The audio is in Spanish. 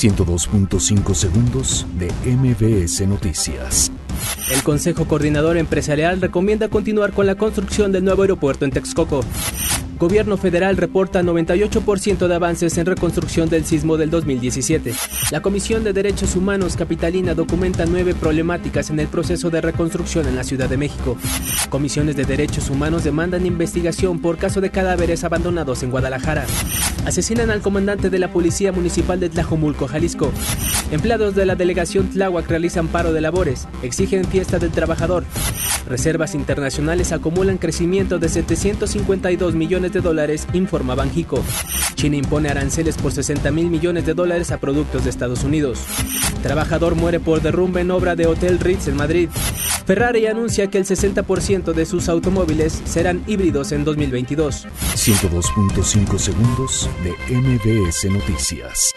102.5 segundos de MBS Noticias. El Consejo Coordinador Empresarial recomienda continuar con la construcción del nuevo aeropuerto en Texcoco. Gobierno federal reporta 98% de avances en reconstrucción del sismo del 2017. La Comisión de Derechos Humanos Capitalina documenta nueve problemáticas en el proceso de reconstrucción en la Ciudad de México. Comisiones de Derechos Humanos demandan investigación por caso de cadáveres abandonados en Guadalajara. Asesinan al comandante de la Policía Municipal de Tlajomulco, Jalisco. Empleados de la delegación Tláhuac realizan paro de labores, exigen fiesta del trabajador. Reservas internacionales acumulan crecimiento de 752 millones de dólares, informa Banjico. China impone aranceles por 60 mil millones de dólares a productos de Estados Unidos. Trabajador muere por derrumbe en obra de Hotel Ritz en Madrid. Ferrari anuncia que el 60% de sus automóviles serán híbridos en 2022. 102.5 segundos de MBS Noticias.